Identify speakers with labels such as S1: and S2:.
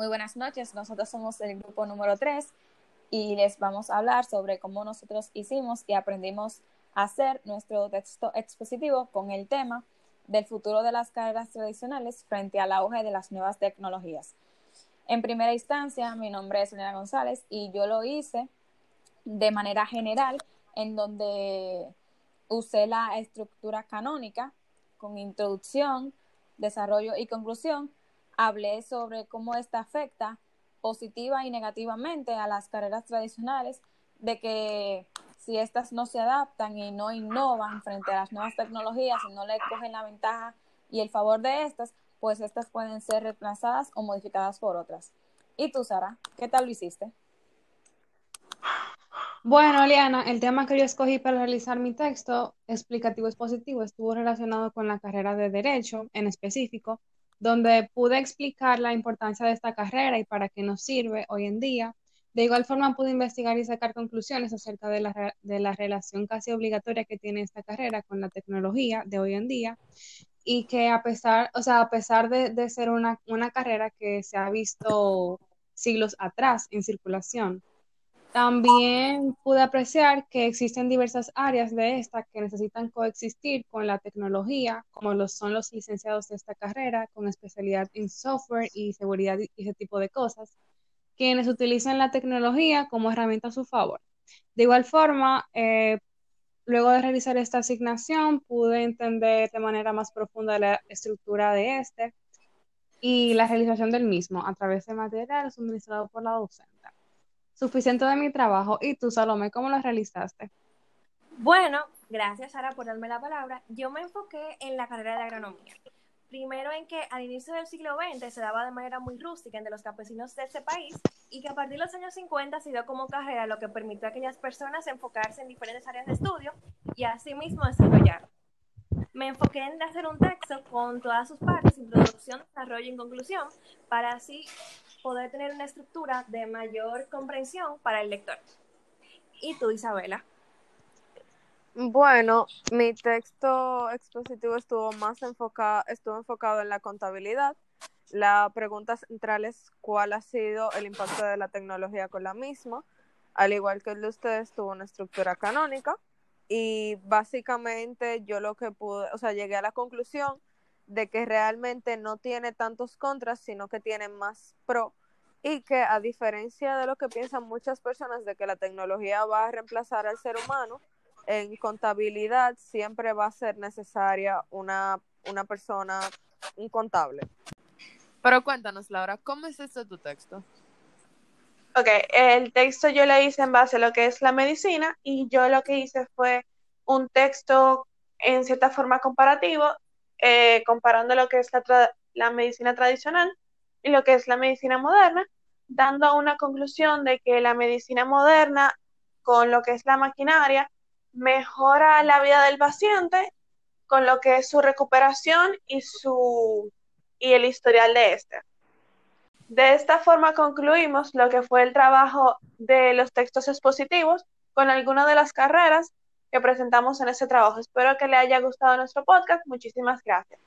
S1: Muy buenas noches, nosotros somos el grupo número 3 y les vamos a hablar sobre cómo nosotros hicimos y aprendimos a hacer nuestro texto expositivo con el tema del futuro de las carreras tradicionales frente al auge de las nuevas tecnologías. En primera instancia, mi nombre es Elena González y yo lo hice de manera general, en donde usé la estructura canónica con introducción, desarrollo y conclusión. Hablé sobre cómo esta afecta positiva y negativamente a las carreras tradicionales, de que si éstas no se adaptan y no innovan frente a las nuevas tecnologías y no le cogen la ventaja y el favor de estas, pues estas pueden ser reemplazadas o modificadas por otras. ¿Y tú, Sara? ¿Qué tal lo hiciste?
S2: Bueno, Liana, el tema que yo escogí para realizar mi texto explicativo expositivo estuvo relacionado con la carrera de Derecho en específico, donde pude explicar la importancia de esta carrera y para qué nos sirve hoy en día. De igual forma, pude investigar y sacar conclusiones acerca de la, de la relación casi obligatoria que tiene esta carrera con la tecnología de hoy en día y que a pesar, o sea, a pesar de, ser una, carrera que se ha visto siglos atrás en circulación, también pude apreciar que existen diversas áreas de esta que necesitan coexistir con la tecnología, como lo son los licenciados de esta carrera, con especialidad en software y seguridad y ese tipo de cosas, quienes utilizan la tecnología como herramienta a su favor. De igual forma, eh, Luego de realizar esta asignación, pude entender de manera más profunda la estructura de este y la realización del mismo a través de material suministrado por la docente. Suficiente de mi trabajo. ¿Y tú, Salomé, cómo lo realizaste?
S3: Bueno, gracias, Sara, por darme la palabra. Yo me enfoqué en la carrera de agronomía. Primero en que al inicio del siglo XX se daba de manera muy rústica entre los campesinos de ese país y que a partir de los años 50 se dio como carrera lo que permitió a aquellas personas enfocarse en diferentes áreas de estudio y asimismo desarrollar. Me enfoqué en hacer un texto con todas sus partes, introducción, desarrollo y conclusión, para así poder tener una estructura de mayor comprensión para el lector. ¿Y tú, Isabela?
S4: Bueno, mi texto expositivo estuvo más enfocado, estuvo enfocado en la contabilidad. La pregunta central es cuál ha sido el impacto de la tecnología con la misma. Al igual que el de ustedes, tuvo una estructura canónica y básicamente yo lo que pude, o sea, llegué a la conclusión de que realmente no tiene tantos contras, sino que tiene más pro y que a diferencia de lo que piensan muchas personas de que la tecnología va a reemplazar al ser humano, en contabilidad siempre va a ser necesaria una, una persona, un contable.
S5: Pero cuéntanos, Laura, ¿cómo es este tu texto?
S6: Ok, el texto yo le hice en base a lo que es la medicina y yo lo que hice fue un texto en cierta forma comparativo, eh, comparando lo que es la, la medicina tradicional y lo que es la medicina moderna, dando una conclusión de que la medicina moderna con lo que es la maquinaria mejora la vida del paciente con lo que es su recuperación y, su, y el historial de este. De esta forma concluimos lo que fue el trabajo de los textos expositivos con algunas de las carreras que presentamos en este trabajo. Espero que le haya gustado nuestro podcast. Muchísimas gracias.